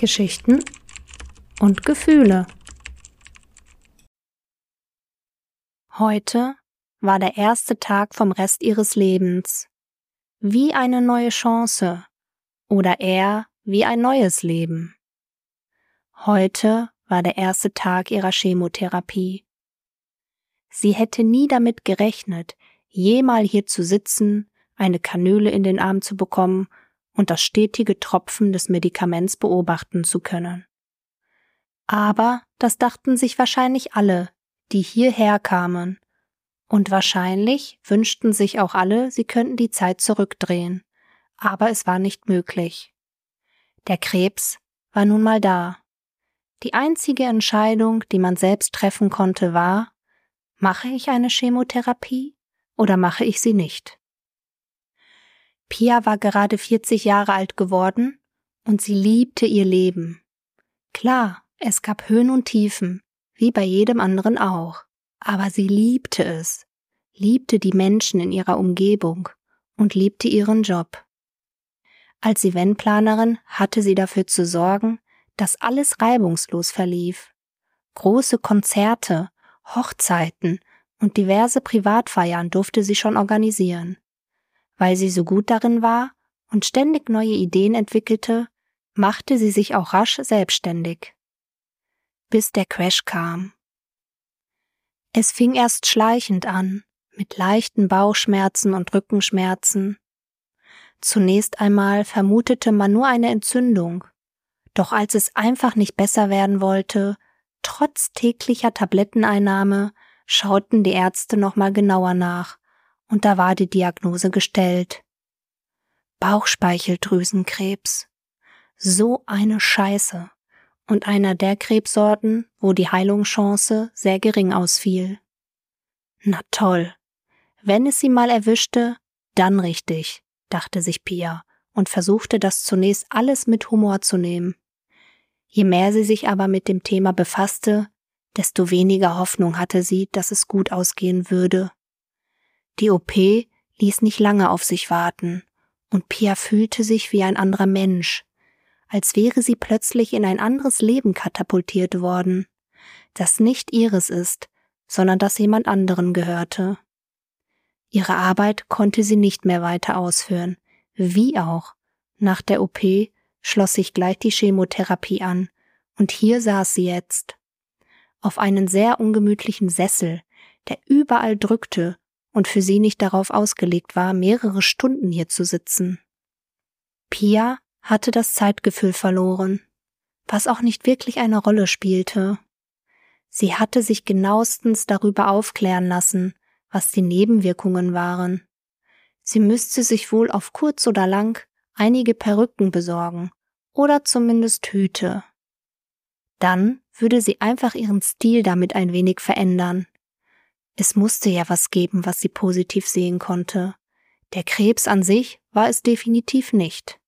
Geschichten und Gefühle. Heute war der erste Tag vom Rest ihres Lebens. Wie eine neue Chance oder eher wie ein neues Leben. Heute war der erste Tag ihrer Chemotherapie. Sie hätte nie damit gerechnet, jemal hier zu sitzen, eine Kanüle in den Arm zu bekommen und das stetige Tropfen des Medikaments beobachten zu können. Aber das dachten sich wahrscheinlich alle, die hierher kamen, und wahrscheinlich wünschten sich auch alle, sie könnten die Zeit zurückdrehen, aber es war nicht möglich. Der Krebs war nun mal da. Die einzige Entscheidung, die man selbst treffen konnte, war, mache ich eine Chemotherapie oder mache ich sie nicht? Pia war gerade 40 Jahre alt geworden und sie liebte ihr Leben. Klar, es gab Höhen und Tiefen, wie bei jedem anderen auch, aber sie liebte es, liebte die Menschen in ihrer Umgebung und liebte ihren Job. Als Eventplanerin hatte sie dafür zu sorgen, dass alles reibungslos verlief. Große Konzerte, Hochzeiten und diverse Privatfeiern durfte sie schon organisieren. Weil sie so gut darin war und ständig neue Ideen entwickelte, machte sie sich auch rasch selbstständig. Bis der Crash kam. Es fing erst schleichend an, mit leichten Bauchschmerzen und Rückenschmerzen. Zunächst einmal vermutete man nur eine Entzündung, doch als es einfach nicht besser werden wollte, trotz täglicher Tabletteneinnahme, schauten die Ärzte nochmal genauer nach und da war die Diagnose gestellt. Bauchspeicheldrüsenkrebs. So eine Scheiße. Und einer der Krebssorten, wo die Heilungschance sehr gering ausfiel. Na toll. Wenn es sie mal erwischte, dann richtig, dachte sich Pia und versuchte das zunächst alles mit Humor zu nehmen. Je mehr sie sich aber mit dem Thema befasste, desto weniger Hoffnung hatte sie, dass es gut ausgehen würde. Die OP ließ nicht lange auf sich warten, und Pia fühlte sich wie ein anderer Mensch, als wäre sie plötzlich in ein anderes Leben katapultiert worden, das nicht ihres ist, sondern das jemand anderen gehörte. Ihre Arbeit konnte sie nicht mehr weiter ausführen, wie auch. Nach der OP schloss sich gleich die Chemotherapie an, und hier saß sie jetzt. Auf einen sehr ungemütlichen Sessel, der überall drückte und für sie nicht darauf ausgelegt war, mehrere Stunden hier zu sitzen. Pia hatte das Zeitgefühl verloren, was auch nicht wirklich eine Rolle spielte. Sie hatte sich genauestens darüber aufklären lassen, was die Nebenwirkungen waren. Sie müsste sich wohl auf kurz oder lang einige Perücken besorgen oder zumindest Hüte. Dann würde sie einfach ihren Stil damit ein wenig verändern. Es musste ja was geben, was sie positiv sehen konnte. Der Krebs an sich war es definitiv nicht.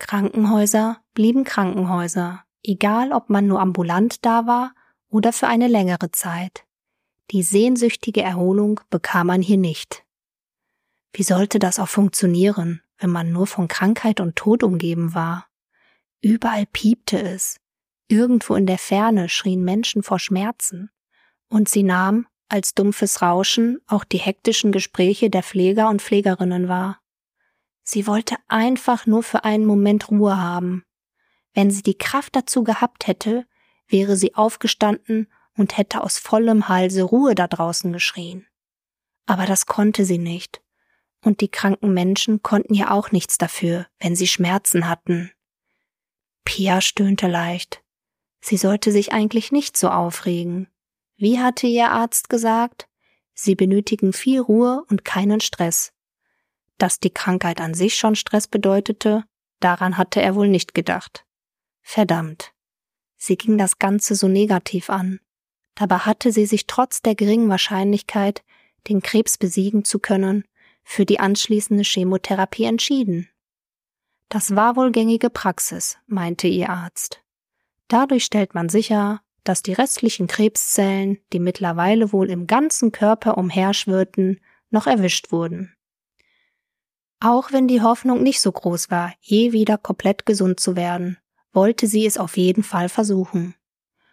Krankenhäuser blieben Krankenhäuser, egal ob man nur ambulant da war oder für eine längere Zeit. Die sehnsüchtige Erholung bekam man hier nicht. Wie sollte das auch funktionieren, wenn man nur von Krankheit und Tod umgeben war? Überall piepte es. Irgendwo in der Ferne schrien Menschen vor Schmerzen. Und sie nahm, als dumpfes Rauschen auch die hektischen Gespräche der Pfleger und Pflegerinnen wahr. Sie wollte einfach nur für einen Moment Ruhe haben. Wenn sie die Kraft dazu gehabt hätte, wäre sie aufgestanden und hätte aus vollem Halse Ruhe da draußen geschrien. Aber das konnte sie nicht. Und die kranken Menschen konnten ja auch nichts dafür, wenn sie Schmerzen hatten. Pia stöhnte leicht. Sie sollte sich eigentlich nicht so aufregen. Wie hatte ihr Arzt gesagt? Sie benötigen viel Ruhe und keinen Stress. Dass die Krankheit an sich schon Stress bedeutete, daran hatte er wohl nicht gedacht. Verdammt. Sie ging das Ganze so negativ an. Dabei hatte sie sich trotz der geringen Wahrscheinlichkeit, den Krebs besiegen zu können, für die anschließende Chemotherapie entschieden. Das war wohl gängige Praxis, meinte ihr Arzt. Dadurch stellt man sicher, dass die restlichen Krebszellen, die mittlerweile wohl im ganzen Körper umherschwirrten, noch erwischt wurden. Auch wenn die Hoffnung nicht so groß war, je wieder komplett gesund zu werden, wollte sie es auf jeden Fall versuchen.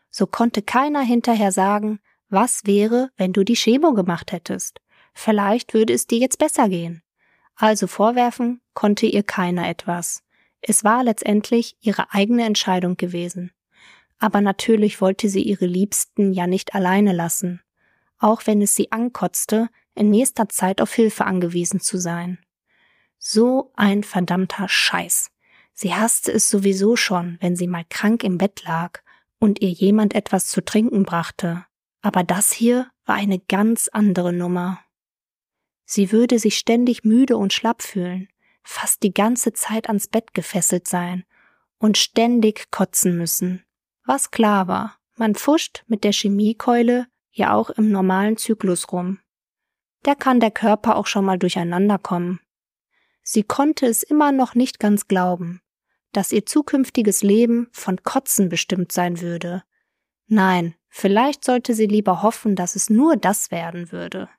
So konnte keiner hinterher sagen, was wäre, wenn du die Chemo gemacht hättest. Vielleicht würde es dir jetzt besser gehen. Also vorwerfen konnte ihr keiner etwas. Es war letztendlich ihre eigene Entscheidung gewesen. Aber natürlich wollte sie ihre Liebsten ja nicht alleine lassen, auch wenn es sie ankotzte, in nächster Zeit auf Hilfe angewiesen zu sein. So ein verdammter Scheiß. Sie hasste es sowieso schon, wenn sie mal krank im Bett lag und ihr jemand etwas zu trinken brachte. Aber das hier war eine ganz andere Nummer. Sie würde sich ständig müde und schlapp fühlen, fast die ganze Zeit ans Bett gefesselt sein und ständig kotzen müssen. Was klar war, man pfuscht mit der Chemiekeule ja auch im normalen Zyklus rum. Da kann der Körper auch schon mal durcheinander kommen. Sie konnte es immer noch nicht ganz glauben, dass ihr zukünftiges Leben von Kotzen bestimmt sein würde. Nein, vielleicht sollte sie lieber hoffen, dass es nur das werden würde.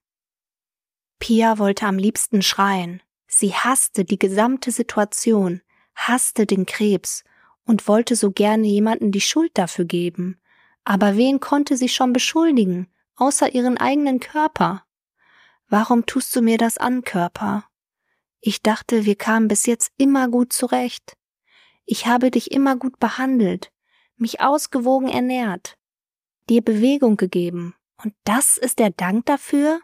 Pia wollte am liebsten schreien. Sie hasste die gesamte Situation, hasste den Krebs und wollte so gerne jemanden die Schuld dafür geben. Aber wen konnte sie schon beschuldigen, außer ihren eigenen Körper? Warum tust du mir das an, Körper? Ich dachte, wir kamen bis jetzt immer gut zurecht. Ich habe dich immer gut behandelt, mich ausgewogen ernährt, dir Bewegung gegeben. Und das ist der Dank dafür?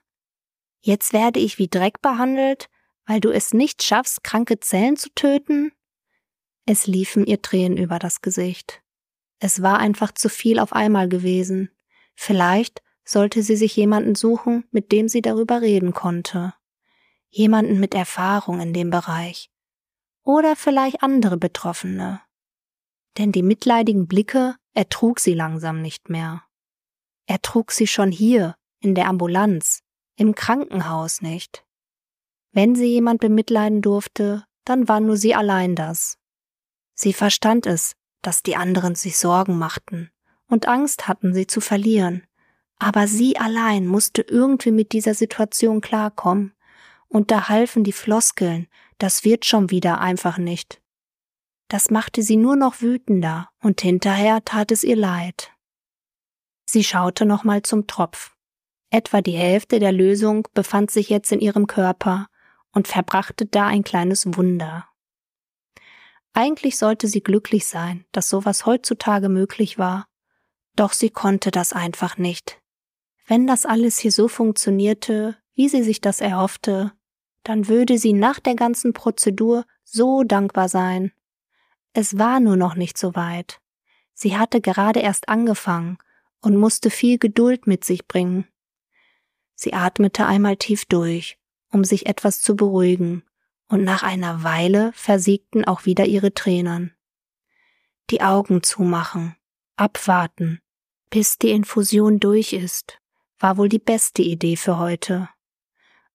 Jetzt werde ich wie Dreck behandelt, weil du es nicht schaffst, kranke Zellen zu töten? Es liefen ihr Tränen über das Gesicht. Es war einfach zu viel auf einmal gewesen. Vielleicht sollte sie sich jemanden suchen, mit dem sie darüber reden konnte jemanden mit Erfahrung in dem Bereich oder vielleicht andere Betroffene. Denn die mitleidigen Blicke ertrug sie langsam nicht mehr. Er trug sie schon hier, in der Ambulanz, im Krankenhaus nicht. Wenn sie jemand bemitleiden durfte, dann war nur sie allein das. Sie verstand es, dass die anderen sich Sorgen machten und Angst hatten, sie zu verlieren, aber sie allein musste irgendwie mit dieser Situation klarkommen und da halfen die Floskeln, das wird schon wieder einfach nicht. Das machte sie nur noch wütender und hinterher tat es ihr leid. Sie schaute nochmal zum Tropf. Etwa die Hälfte der Lösung befand sich jetzt in ihrem Körper und verbrachte da ein kleines Wunder. Eigentlich sollte sie glücklich sein, dass sowas heutzutage möglich war, doch sie konnte das einfach nicht. Wenn das alles hier so funktionierte, wie sie sich das erhoffte, dann würde sie nach der ganzen Prozedur so dankbar sein. Es war nur noch nicht so weit. Sie hatte gerade erst angefangen und musste viel Geduld mit sich bringen. Sie atmete einmal tief durch, um sich etwas zu beruhigen, und nach einer Weile versiegten auch wieder ihre Tränen. Die Augen zumachen, abwarten, bis die Infusion durch ist, war wohl die beste Idee für heute.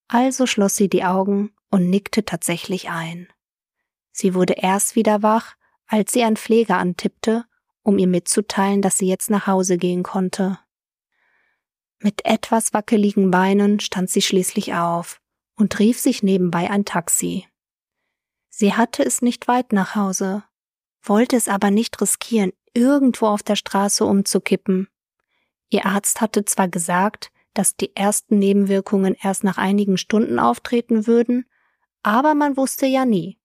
Also schloss sie die Augen und nickte tatsächlich ein. Sie wurde erst wieder wach, als sie einen Pfleger antippte, um ihr mitzuteilen, dass sie jetzt nach Hause gehen konnte. Mit etwas wackeligen Beinen stand sie schließlich auf und rief sich nebenbei ein Taxi. Sie hatte es nicht weit nach Hause, wollte es aber nicht riskieren, irgendwo auf der Straße umzukippen. Ihr Arzt hatte zwar gesagt, dass die ersten Nebenwirkungen erst nach einigen Stunden auftreten würden, aber man wusste ja nie.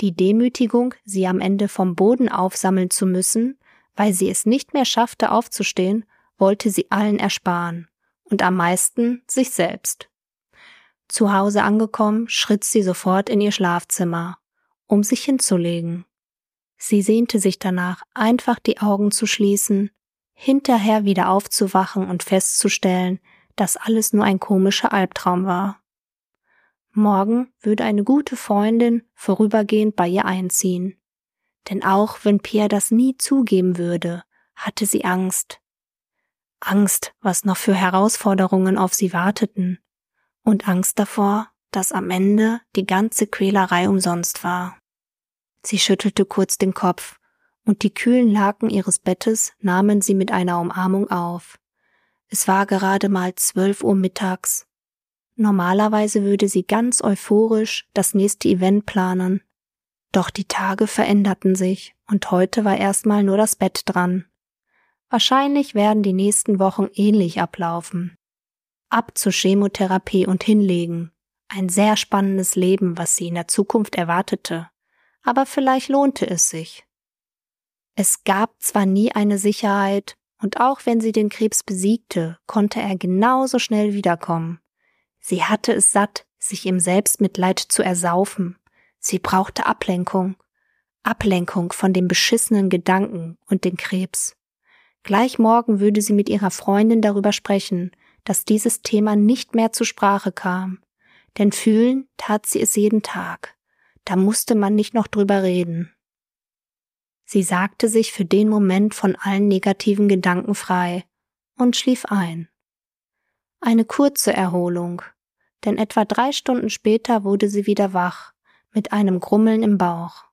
Die Demütigung, sie am Ende vom Boden aufsammeln zu müssen, weil sie es nicht mehr schaffte aufzustehen, wollte sie allen ersparen und am meisten sich selbst. Zu Hause angekommen, schritt sie sofort in ihr Schlafzimmer, um sich hinzulegen. Sie sehnte sich danach, einfach die Augen zu schließen hinterher wieder aufzuwachen und festzustellen, dass alles nur ein komischer Albtraum war. Morgen würde eine gute Freundin vorübergehend bei ihr einziehen. Denn auch wenn Pierre das nie zugeben würde, hatte sie Angst. Angst, was noch für Herausforderungen auf sie warteten. Und Angst davor, dass am Ende die ganze Quälerei umsonst war. Sie schüttelte kurz den Kopf und die kühlen Laken ihres Bettes nahmen sie mit einer Umarmung auf. Es war gerade mal zwölf Uhr mittags. Normalerweise würde sie ganz euphorisch das nächste Event planen. Doch die Tage veränderten sich und heute war erstmal nur das Bett dran. Wahrscheinlich werden die nächsten Wochen ähnlich ablaufen. Ab zur Chemotherapie und hinlegen. Ein sehr spannendes Leben, was sie in der Zukunft erwartete. Aber vielleicht lohnte es sich. Es gab zwar nie eine Sicherheit, und auch wenn sie den Krebs besiegte, konnte er genauso schnell wiederkommen. Sie hatte es satt, sich im Selbstmitleid zu ersaufen. Sie brauchte Ablenkung. Ablenkung von dem beschissenen Gedanken und dem Krebs. Gleich morgen würde sie mit ihrer Freundin darüber sprechen, dass dieses Thema nicht mehr zur Sprache kam. Denn fühlen tat sie es jeden Tag. Da musste man nicht noch drüber reden. Sie sagte sich für den Moment von allen negativen Gedanken frei und schlief ein. Eine kurze Erholung, denn etwa drei Stunden später wurde sie wieder wach, mit einem Grummeln im Bauch.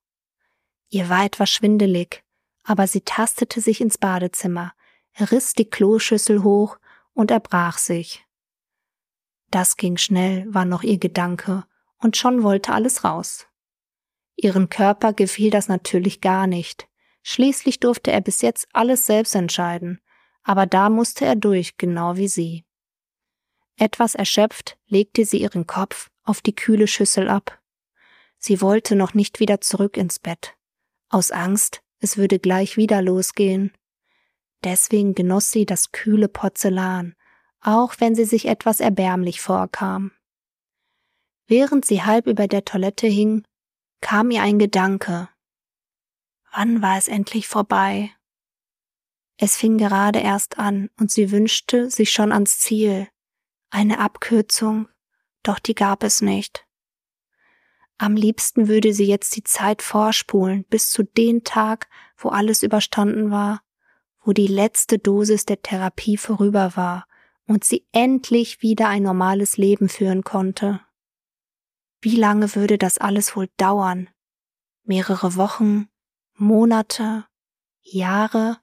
Ihr war etwas schwindelig, aber sie tastete sich ins Badezimmer, riss die Kloschüssel hoch und erbrach sich. Das ging schnell, war noch ihr Gedanke, und schon wollte alles raus. Ihren Körper gefiel das natürlich gar nicht. Schließlich durfte er bis jetzt alles selbst entscheiden, aber da musste er durch, genau wie sie. Etwas erschöpft legte sie ihren Kopf auf die kühle Schüssel ab. Sie wollte noch nicht wieder zurück ins Bett, aus Angst, es würde gleich wieder losgehen. Deswegen genoss sie das kühle Porzellan, auch wenn sie sich etwas erbärmlich vorkam. Während sie halb über der Toilette hing, kam ihr ein Gedanke. Wann war es endlich vorbei? Es fing gerade erst an und sie wünschte sich schon ans Ziel. Eine Abkürzung, doch die gab es nicht. Am liebsten würde sie jetzt die Zeit vorspulen bis zu dem Tag, wo alles überstanden war, wo die letzte Dosis der Therapie vorüber war und sie endlich wieder ein normales Leben führen konnte. Wie lange würde das alles wohl dauern? Mehrere Wochen, Monate, Jahre?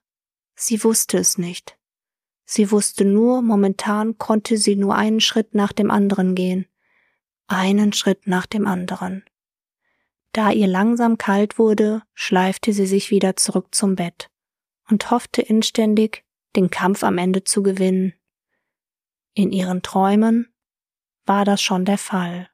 Sie wusste es nicht. Sie wusste nur, momentan konnte sie nur einen Schritt nach dem anderen gehen. Einen Schritt nach dem anderen. Da ihr langsam kalt wurde, schleifte sie sich wieder zurück zum Bett und hoffte inständig, den Kampf am Ende zu gewinnen. In ihren Träumen war das schon der Fall.